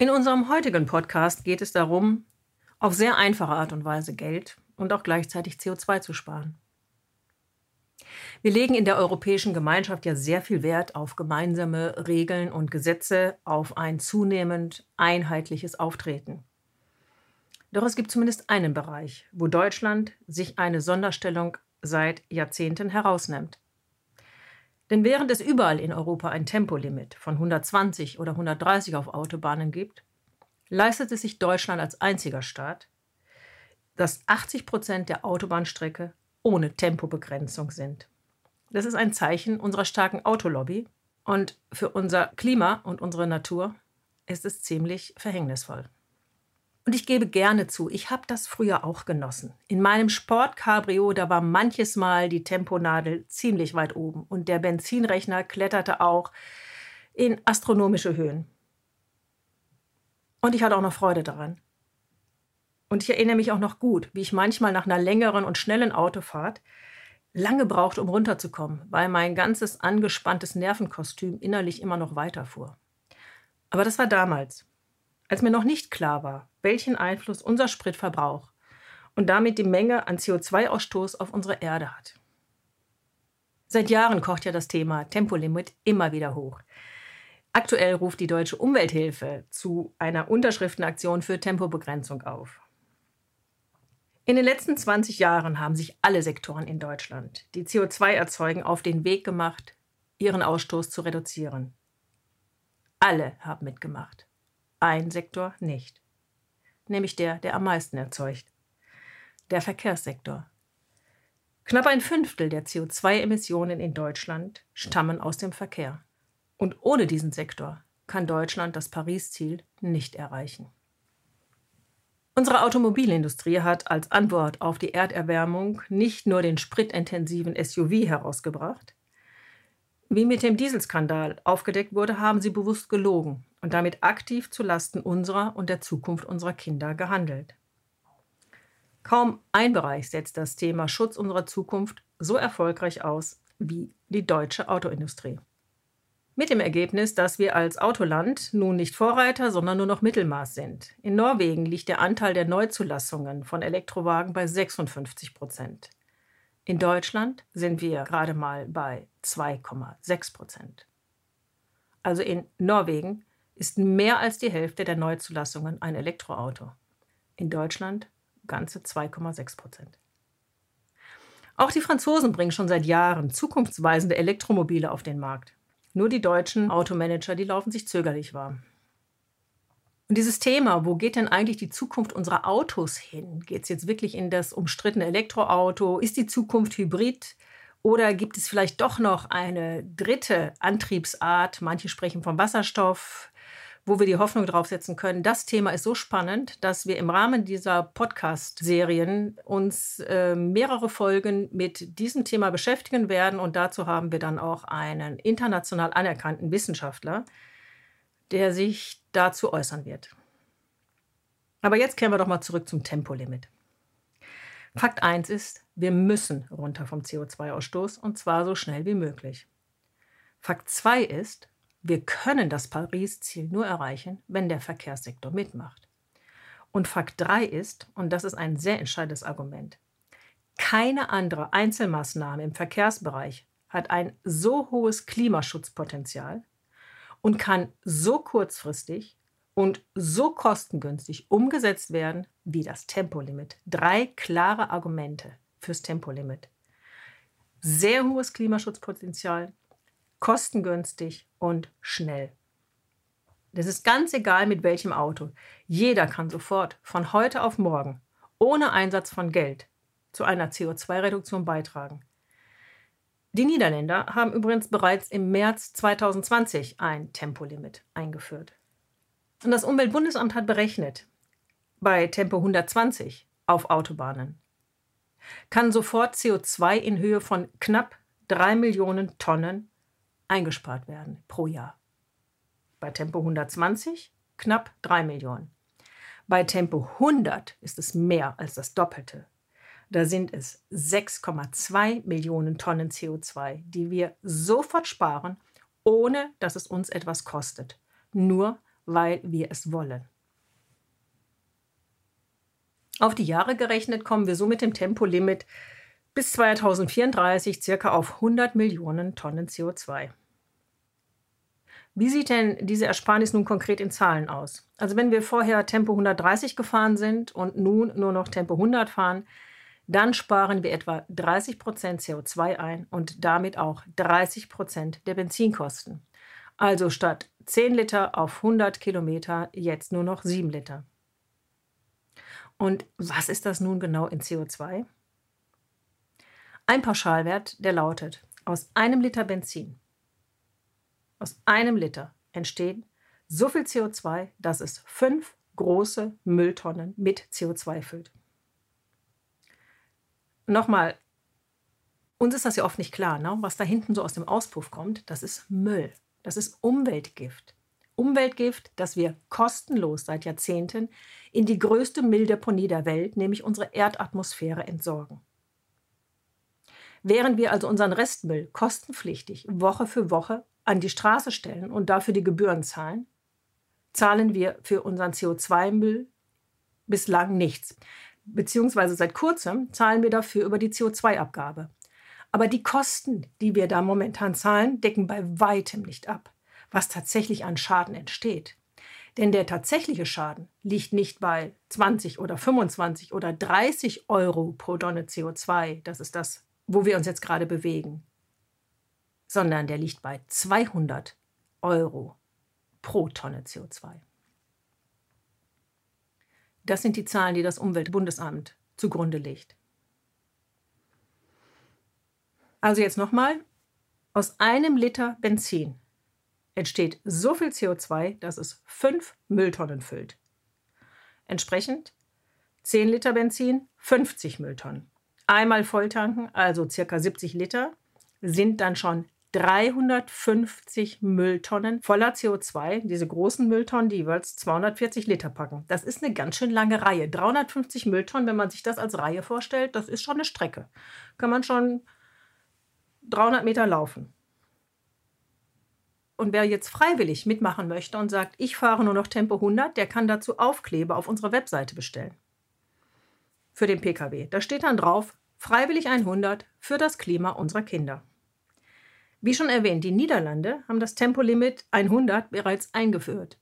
In unserem heutigen Podcast geht es darum, auf sehr einfache Art und Weise Geld und auch gleichzeitig CO2 zu sparen. Wir legen in der Europäischen Gemeinschaft ja sehr viel Wert auf gemeinsame Regeln und Gesetze, auf ein zunehmend einheitliches Auftreten. Doch es gibt zumindest einen Bereich, wo Deutschland sich eine Sonderstellung seit Jahrzehnten herausnimmt. Denn während es überall in Europa ein Tempolimit von 120 oder 130 auf Autobahnen gibt, leistet es sich Deutschland als einziger Staat, dass 80 Prozent der Autobahnstrecke ohne Tempobegrenzung sind. Das ist ein Zeichen unserer starken Autolobby und für unser Klima und unsere Natur ist es ziemlich verhängnisvoll. Und ich gebe gerne zu, ich habe das früher auch genossen. In meinem Sportcabrio, da war manches Mal die Temponadel ziemlich weit oben und der Benzinrechner kletterte auch in astronomische Höhen. Und ich hatte auch noch Freude daran. Und ich erinnere mich auch noch gut, wie ich manchmal nach einer längeren und schnellen Autofahrt lange brauchte, um runterzukommen, weil mein ganzes angespanntes Nervenkostüm innerlich immer noch weiterfuhr. Aber das war damals, als mir noch nicht klar war, welchen Einfluss unser Spritverbrauch und damit die Menge an CO2-Ausstoß auf unsere Erde hat. Seit Jahren kocht ja das Thema Tempolimit immer wieder hoch. Aktuell ruft die Deutsche Umwelthilfe zu einer Unterschriftenaktion für Tempobegrenzung auf. In den letzten 20 Jahren haben sich alle Sektoren in Deutschland, die CO2 erzeugen, auf den Weg gemacht, ihren Ausstoß zu reduzieren. Alle haben mitgemacht. Ein Sektor nicht nämlich der, der am meisten erzeugt. Der Verkehrssektor. Knapp ein Fünftel der CO2-Emissionen in Deutschland stammen aus dem Verkehr. Und ohne diesen Sektor kann Deutschland das Paris-Ziel nicht erreichen. Unsere Automobilindustrie hat als Antwort auf die Erderwärmung nicht nur den spritintensiven SUV herausgebracht. Wie mit dem Dieselskandal aufgedeckt wurde, haben sie bewusst gelogen und damit aktiv zu Lasten unserer und der Zukunft unserer Kinder gehandelt. Kaum ein Bereich setzt das Thema Schutz unserer Zukunft so erfolgreich aus wie die deutsche Autoindustrie. Mit dem Ergebnis, dass wir als Autoland nun nicht Vorreiter, sondern nur noch Mittelmaß sind. In Norwegen liegt der Anteil der Neuzulassungen von Elektrowagen bei 56 Prozent. In Deutschland sind wir gerade mal bei 2,6 Prozent. Also in Norwegen ist mehr als die Hälfte der Neuzulassungen ein Elektroauto. In Deutschland ganze 2,6 Prozent. Auch die Franzosen bringen schon seit Jahren zukunftsweisende Elektromobile auf den Markt. Nur die deutschen Automanager, die laufen sich zögerlich warm. Und dieses Thema, wo geht denn eigentlich die Zukunft unserer Autos hin? Geht es jetzt wirklich in das umstrittene Elektroauto? Ist die Zukunft hybrid? Oder gibt es vielleicht doch noch eine dritte Antriebsart? Manche sprechen vom Wasserstoff wo wir die Hoffnung drauf setzen können. Das Thema ist so spannend, dass wir im Rahmen dieser Podcast-Serien uns äh, mehrere Folgen mit diesem Thema beschäftigen werden. Und dazu haben wir dann auch einen international anerkannten Wissenschaftler, der sich dazu äußern wird. Aber jetzt kehren wir doch mal zurück zum Tempolimit. Fakt 1 ist, wir müssen runter vom CO2-Ausstoß und zwar so schnell wie möglich. Fakt 2 ist, wir können das Paris-Ziel nur erreichen, wenn der Verkehrssektor mitmacht. Und Fakt 3 ist, und das ist ein sehr entscheidendes Argument, keine andere Einzelmaßnahme im Verkehrsbereich hat ein so hohes Klimaschutzpotenzial und kann so kurzfristig und so kostengünstig umgesetzt werden wie das Tempolimit. Drei klare Argumente fürs Tempolimit. Sehr hohes Klimaschutzpotenzial, kostengünstig und schnell. Das ist ganz egal mit welchem Auto. Jeder kann sofort von heute auf morgen ohne Einsatz von Geld zu einer CO2-Reduktion beitragen. Die Niederländer haben übrigens bereits im März 2020 ein Tempolimit eingeführt. Und das Umweltbundesamt hat berechnet, bei Tempo 120 auf Autobahnen kann sofort CO2 in Höhe von knapp 3 Millionen Tonnen eingespart werden pro Jahr. Bei Tempo 120 knapp 3 Millionen. Bei Tempo 100 ist es mehr als das Doppelte. Da sind es 6,2 Millionen Tonnen CO2, die wir sofort sparen, ohne dass es uns etwas kostet. Nur weil wir es wollen. Auf die Jahre gerechnet kommen wir so mit dem Tempolimit bis 2034 circa auf 100 Millionen Tonnen CO2. Wie sieht denn diese Ersparnis nun konkret in Zahlen aus? Also wenn wir vorher Tempo 130 gefahren sind und nun nur noch Tempo 100 fahren, dann sparen wir etwa 30 Prozent CO2 ein und damit auch 30 Prozent der Benzinkosten. Also statt 10 Liter auf 100 Kilometer jetzt nur noch 7 Liter. Und was ist das nun genau in CO2? Ein Pauschalwert, der lautet, aus einem Liter Benzin aus einem Liter entstehen so viel CO2, dass es fünf große Mülltonnen mit CO2 füllt. Nochmal, uns ist das ja oft nicht klar, ne? was da hinten so aus dem Auspuff kommt. Das ist Müll. Das ist Umweltgift. Umweltgift, das wir kostenlos seit Jahrzehnten in die größte Mülldeponie der Welt, nämlich unsere Erdatmosphäre, entsorgen. Während wir also unseren Restmüll kostenpflichtig Woche für Woche an die Straße stellen und dafür die Gebühren zahlen, zahlen wir für unseren CO2-Müll bislang nichts. Beziehungsweise seit kurzem zahlen wir dafür über die CO2-Abgabe. Aber die Kosten, die wir da momentan zahlen, decken bei weitem nicht ab, was tatsächlich an Schaden entsteht. Denn der tatsächliche Schaden liegt nicht bei 20 oder 25 oder 30 Euro pro Tonne CO2, das ist das, wo wir uns jetzt gerade bewegen, sondern der liegt bei 200 Euro pro Tonne CO2. Das sind die Zahlen, die das Umweltbundesamt zugrunde legt. Also jetzt nochmal, aus einem Liter Benzin entsteht so viel CO2, dass es fünf Mülltonnen füllt. Entsprechend 10 Liter Benzin, 50 Mülltonnen. Einmal volltanken, also circa 70 Liter, sind dann schon 350 Mülltonnen voller CO2, diese großen Mülltonnen, die jeweils 240 Liter packen. Das ist eine ganz schön lange Reihe. 350 Mülltonnen, wenn man sich das als Reihe vorstellt, das ist schon eine Strecke. Kann man schon 300 Meter laufen. Und wer jetzt freiwillig mitmachen möchte und sagt, ich fahre nur noch Tempo 100, der kann dazu Aufkleber auf unserer Webseite bestellen. Für den Pkw. Da steht dann drauf, freiwillig 100 für das Klima unserer Kinder. Wie schon erwähnt, die Niederlande haben das Tempolimit 100 bereits eingeführt.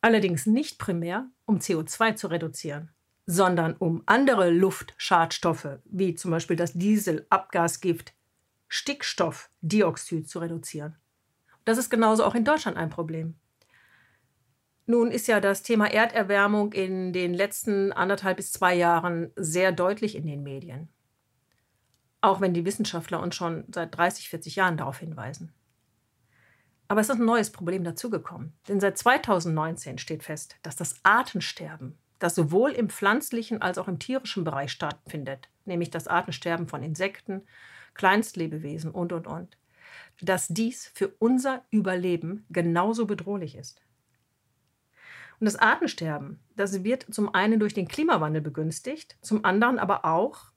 Allerdings nicht primär, um CO2 zu reduzieren, sondern um andere Luftschadstoffe, wie zum Beispiel das Dieselabgasgift Stickstoffdioxid zu reduzieren. Das ist genauso auch in Deutschland ein Problem. Nun ist ja das Thema Erderwärmung in den letzten anderthalb bis zwei Jahren sehr deutlich in den Medien. Auch wenn die Wissenschaftler uns schon seit 30, 40 Jahren darauf hinweisen. Aber es ist ein neues Problem dazugekommen. Denn seit 2019 steht fest, dass das Artensterben, das sowohl im pflanzlichen als auch im tierischen Bereich stattfindet, nämlich das Artensterben von Insekten, Kleinstlebewesen und, und, und, dass dies für unser Überleben genauso bedrohlich ist. Und das Artensterben, das wird zum einen durch den Klimawandel begünstigt, zum anderen aber auch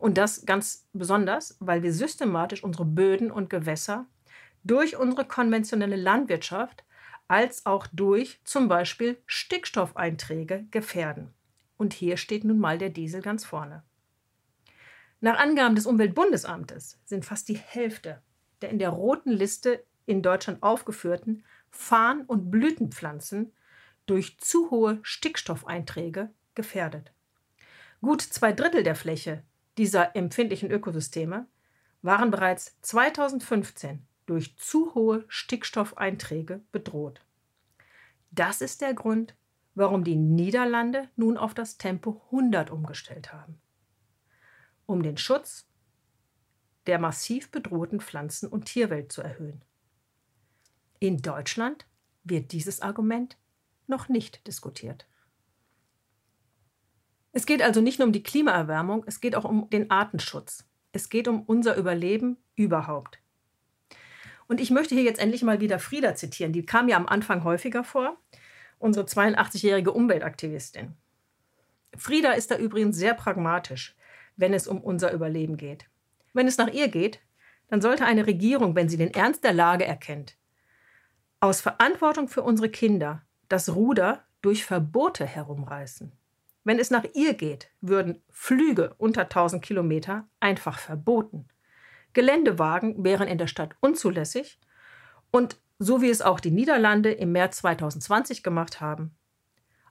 und das ganz besonders, weil wir systematisch unsere Böden und Gewässer durch unsere konventionelle Landwirtschaft als auch durch zum Beispiel Stickstoffeinträge gefährden. Und hier steht nun mal der Diesel ganz vorne. Nach Angaben des Umweltbundesamtes sind fast die Hälfte der in der roten Liste in Deutschland aufgeführten Farn- und Blütenpflanzen durch zu hohe Stickstoffeinträge gefährdet. Gut zwei Drittel der Fläche dieser empfindlichen Ökosysteme waren bereits 2015 durch zu hohe Stickstoffeinträge bedroht. Das ist der Grund, warum die Niederlande nun auf das Tempo 100 umgestellt haben. Um den Schutz der massiv bedrohten Pflanzen- und Tierwelt zu erhöhen. In Deutschland wird dieses Argument noch nicht diskutiert. Es geht also nicht nur um die Klimaerwärmung, es geht auch um den Artenschutz. Es geht um unser Überleben überhaupt. Und ich möchte hier jetzt endlich mal wieder Frieda zitieren. Die kam ja am Anfang häufiger vor, unsere 82-jährige Umweltaktivistin. Frieda ist da übrigens sehr pragmatisch, wenn es um unser Überleben geht. Wenn es nach ihr geht, dann sollte eine Regierung, wenn sie den Ernst der Lage erkennt, aus Verantwortung für unsere Kinder das Ruder durch Verbote herumreißen. Wenn es nach ihr geht, würden Flüge unter 1000 Kilometer einfach verboten. Geländewagen wären in der Stadt unzulässig und so wie es auch die Niederlande im März 2020 gemacht haben,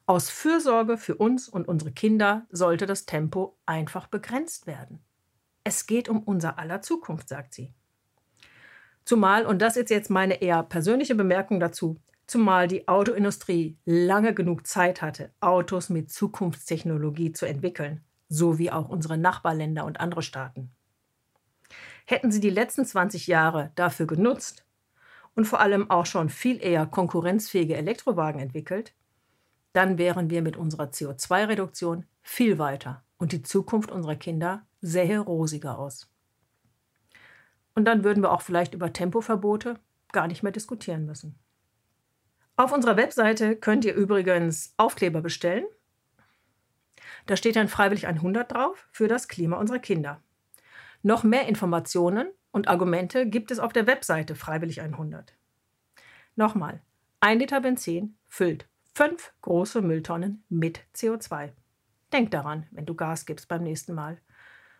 aus Fürsorge für uns und unsere Kinder sollte das Tempo einfach begrenzt werden. Es geht um unser aller Zukunft, sagt sie. Zumal, und das ist jetzt meine eher persönliche Bemerkung dazu, zumal die Autoindustrie lange genug Zeit hatte, Autos mit Zukunftstechnologie zu entwickeln, so wie auch unsere Nachbarländer und andere Staaten. Hätten sie die letzten 20 Jahre dafür genutzt und vor allem auch schon viel eher konkurrenzfähige Elektrowagen entwickelt, dann wären wir mit unserer CO2-Reduktion viel weiter und die Zukunft unserer Kinder sähe rosiger aus. Und dann würden wir auch vielleicht über Tempoverbote gar nicht mehr diskutieren müssen. Auf unserer Webseite könnt ihr übrigens Aufkleber bestellen. Da steht dann freiwillig 100 drauf für das Klima unserer Kinder. Noch mehr Informationen und Argumente gibt es auf der Webseite freiwillig 100. Nochmal, ein Liter Benzin füllt fünf große Mülltonnen mit CO2. Denk daran, wenn du Gas gibst beim nächsten Mal.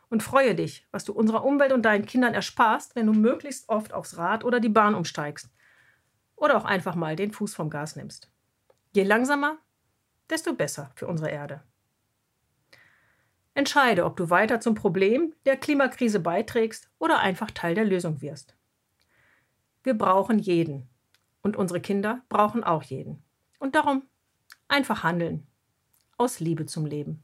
Und freue dich, was du unserer Umwelt und deinen Kindern ersparst, wenn du möglichst oft aufs Rad oder die Bahn umsteigst. Oder auch einfach mal den Fuß vom Gas nimmst. Je langsamer, desto besser für unsere Erde. Entscheide, ob du weiter zum Problem der Klimakrise beiträgst oder einfach Teil der Lösung wirst. Wir brauchen jeden. Und unsere Kinder brauchen auch jeden. Und darum einfach handeln. Aus Liebe zum Leben.